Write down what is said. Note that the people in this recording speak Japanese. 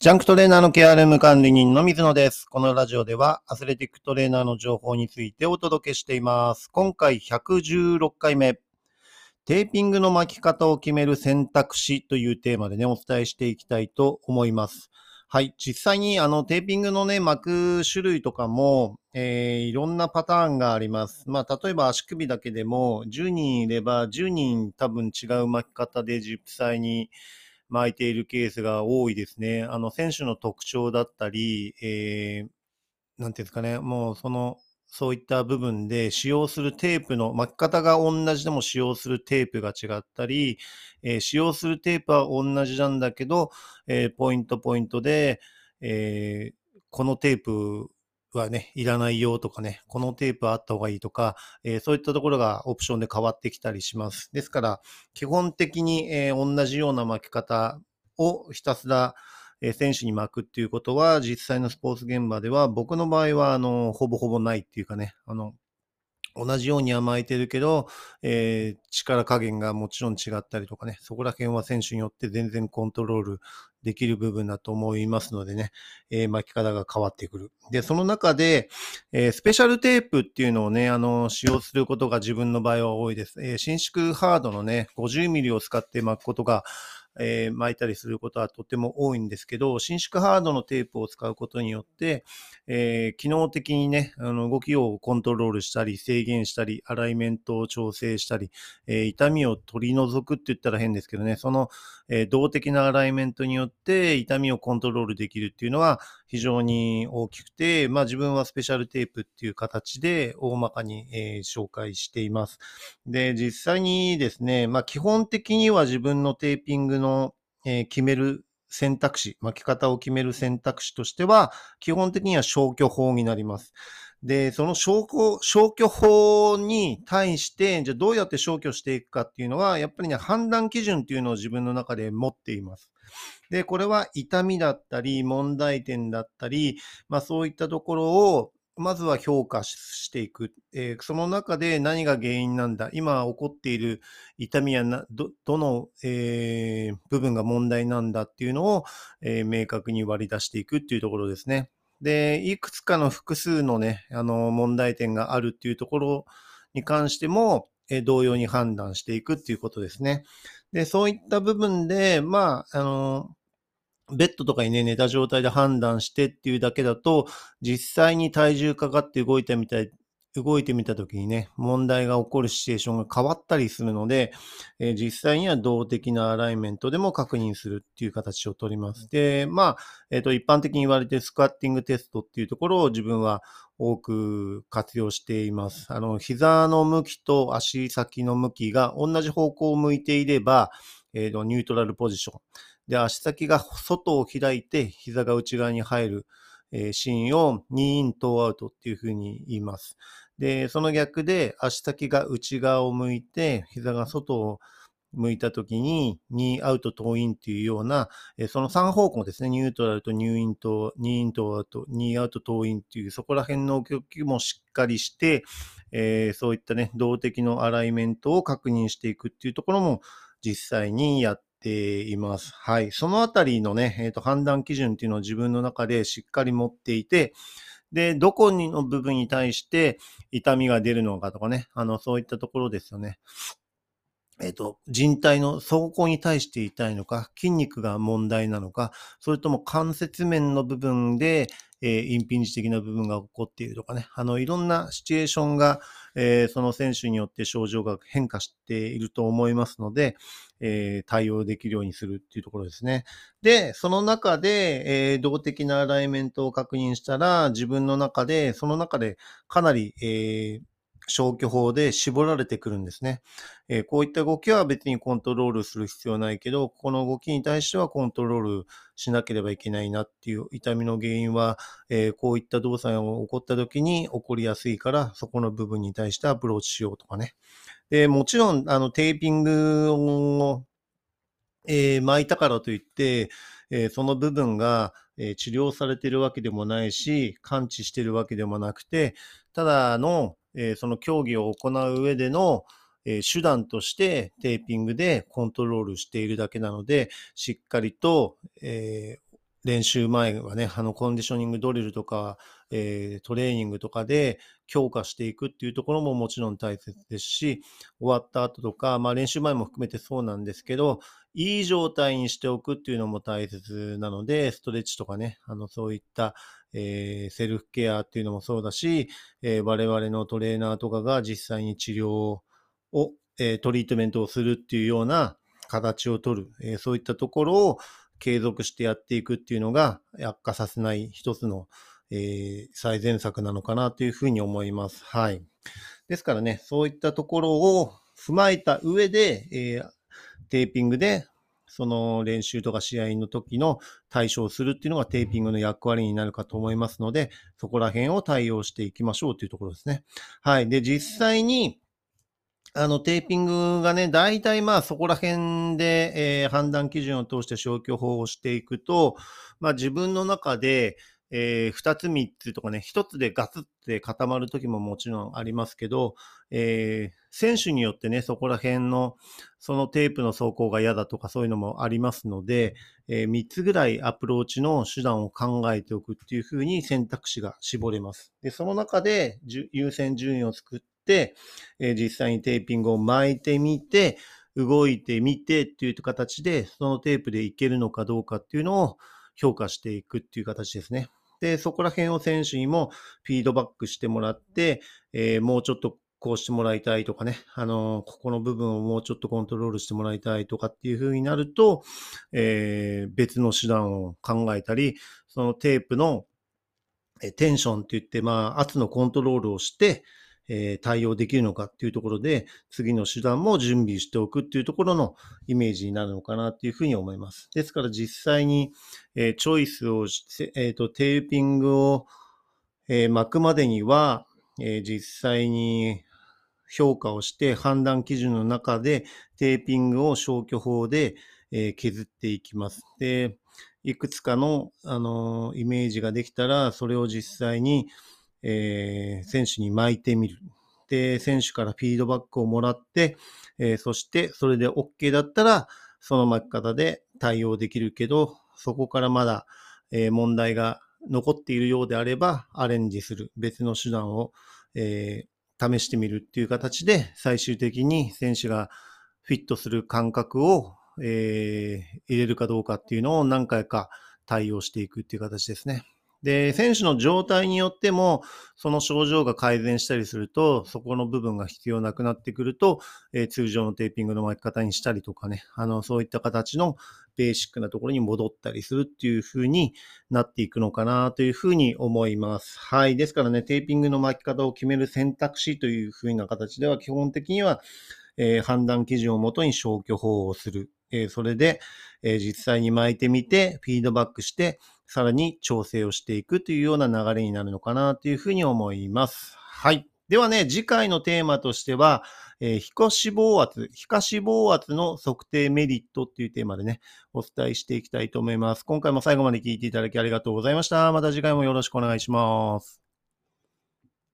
ジャンクトレーナーの KRM 管理人の水野です。このラジオではアスレティックトレーナーの情報についてお届けしています。今回116回目。テーピングの巻き方を決める選択肢というテーマでね、お伝えしていきたいと思います。はい。実際にあのテーピングのね、巻く種類とかも、えーいろんなパターンがあります。まあ、例えば足首だけでも10人いれば10人多分違う巻き方で実際に巻いているケースが多いですね。あの、選手の特徴だったり、えー、なんていうんですかね、もうその、そういった部分で使用するテープの巻き方が同じでも使用するテープが違ったり、えー使用するテープは同じなんだけど、えーポイントポイントで、えーこのテープはね、いらないよとかね、このテープあった方がいいとか、えーそういったところがオプションで変わってきたりします。ですから、基本的に、えー同じような巻き方をひたすら、えー選手に巻くっていうことは、実際のスポーツ現場では、僕の場合は、あの、ほぼほぼないっていうかね、あの、同じようには巻いてるけど、えー力加減がもちろん違ったりとかね、そこら辺は選手によって全然コントロールできる部分だと思いますのでね、えー巻き方が変わってくる。で、その中で、えースペシャルテープっていうのをね、あの、使用することが自分の場合は多いです。えー伸縮ハードのね、50ミリを使って巻くことが、えー巻いたりすることはとても多いんですけど、伸縮ハードのテープを使うことによって、えー機能的にね、あの動きをコントロールしたり、制限したり、アライメントを調整したり、えー痛みを取り除くって言ったら変ですけどね、その、え動的なアライメントによって痛みをコントロールできるっていうのは非常に大きくて、まあ自分はスペシャルテープっていう形で大まかに、え紹介しています。で、実際にですね、まあ基本的には自分のテーピングの、のえー決める選択肢、巻き方を決める選択肢としては、基本的には消去法になります。で、その消去、消去法に対して、じゃあどうやって消去していくかっていうのは、やっぱりね、判断基準っていうのを自分の中で持っています。で、これは痛みだったり、問題点だったり、まあそういったところを、まずは評価していく。えーその中で何が原因なんだ今起こっている痛みやなどどの、えー部分が問題なんだっていうのを、えー明確に割り出していくっていうところですね。で、いくつかの複数のね、あの、問題点があるっていうところに関しても、え同様に判断していくっていうことですね。で、そういった部分で、まあ、あの、ベッドとかにね、寝た状態で判断してっていうだけだと、実際に体重かかって動いてみたい、動いてみたときにね、問題が起こるシチュエーションが変わったりするので、えー実際には動的なアライメントでも確認するっていう形をとります。で、まあ、えっ、と、一般的に言われているスクワッティングテストっていうところを自分は多く活用しています。あの、膝の向きと足先の向きが同じ方向を向いていれば、えーと、ニュートラルポジション。で、足先が外を開いて、膝が内側に入る、えーシーンをニーイントーアウトっていうふうに言います。で、その逆で足先が内側を向いて、膝が外を向いたときに、ニーアウト、トーインっていうような、えーその3方向ですね、ニュートラルとニーイント、ニーイントーアウト、ニーアウト、トーインっていう、そこら辺の動きもしっかりして、えーそういったね、動的のアライメントを確認していくっていうところも実際にやっています。はい。そのあたりのね、えーと、判断基準っていうのを自分の中でしっかり持っていて、で、どこにの部分に対して痛みが出るのかとかね、あの、そういったところですよね。えっ、と、人体の走行に対して痛いのか、筋肉が問題なのか、それとも関節面の部分で、えーインピンジ的な部分が起こっているとかね、あの、いろんなシチュエーションが、えーその選手によって症状が変化していると思いますので、えー対応できるようにするっていうところですね。で、その中で、えー動的なアライメントを確認したら、自分の中で、その中でかなり、えー消去法で絞られてくるんですね。えーこういった動きは別にコントロールする必要はないけど、この動きに対してはコントロールしなければいけないなっていう痛みの原因は、えーこういった動作が起こった時に起こりやすいから、そこの部分に対してアプローチしようとかね。で、もちろん、あの、テーピングを、えー巻いたからといって、えーその部分が、えー治療されてるわけでもないし、完治してるわけでもなくて、ただの、えーその競技を行う上での、え手段としてテーピングでコントロールしているだけなので、しっかりと、え練習前はね、あの、コンディショニングドリルとか、え、トレーニングとかで強化していくっていうところももちろん大切ですし、終わった後とか、まあ練習前も含めてそうなんですけど、いい状態にしておくっていうのも大切なので、ストレッチとかね、あの、そういった、えー、セルフケアっていうのもそうだし、えー、我々のトレーナーとかが実際に治療を、えー、トリートメントをするっていうような形をとる、えー、そういったところを継続してやっていくっていうのが悪化させない一つの、えー、最善策なのかなというふうに思います。はい。ですからね、そういったところを踏まえた上で、えー、テーピングでその練習とか試合の時の対処をするっていうのがテーピングの役割になるかと思いますので、そこら辺を対応していきましょうというところですね。はい。で、実際に、あの、テーピングがね、大体まあそこら辺で、えー、判断基準を通して消去法をしていくと、まあ自分の中で、えー、2つ3つとかね、1つでガツって固まる時ももちろんありますけど、えー、選手によってね、そこら辺の、そのテープの走行が嫌だとかそういうのもありますので、えー、つぐらいアプローチの手段を考えておくっていうふうに選択肢が絞れます。で、その中で優先順位を作って、えー、実際にテーピングを巻いてみて、動いてみてっていう形で、そのテープでいけるのかどうかっていうのを評価していくっていう形ですね。で、そこら辺を選手にもフィードバックしてもらって、えー、もうちょっとこうしてもらいたいとかね、あの、ここの部分をもうちょっとコントロールしてもらいたいとかっていう風になると、えー、別の手段を考えたり、そのテープのテンションって言って、まあ、圧のコントロールをして、え、対応できるのかっていうところで、次の手段も準備しておくっていうところのイメージになるのかなっていうふうに思います。ですから実際に、え、チョイスをして、えっ、と、テーピングを、え、巻くまでには、え、実際に評価をして判断基準の中でテーピングを消去法で、え、削っていきます。で、いくつかの、あのイメージができたら、それを実際に、えー、選手に巻いてみる。で、選手からフィードバックをもらって、えー、そしてそれで OK だったら、その巻き方で対応できるけど、そこからまだ、えー、問題が残っているようであれば、アレンジする別の手段を、え、試してみるっていう形で、最終的に選手がフィットする感覚を、え、入れるかどうかっていうのを何回か対応していくっていう形ですね。で、選手の状態によっても、その症状が改善したりすると、そこの部分が必要なくなってくると、えー、通常のテーピングの巻き方にしたりとかね、あの、そういった形のベーシックなところに戻ったりするっていう風になっていくのかなというふうに思います。はい。ですからね、テーピングの巻き方を決める選択肢という風な形では、基本的には、えー、判断基準をもとに消去法をする。えー、それで、えー、実際に巻いてみて、フィードバックして、さらに調整をしていくというような流れになるのかなというふうに思います。はい。ではね、次回のテーマとしては、えー、皮下脂肪圧、皮下脂肪圧の測定メリットっていうテーマでね、お伝えしていきたいと思います。今回も最後まで聞いていただきありがとうございました。また次回もよろしくお願いします。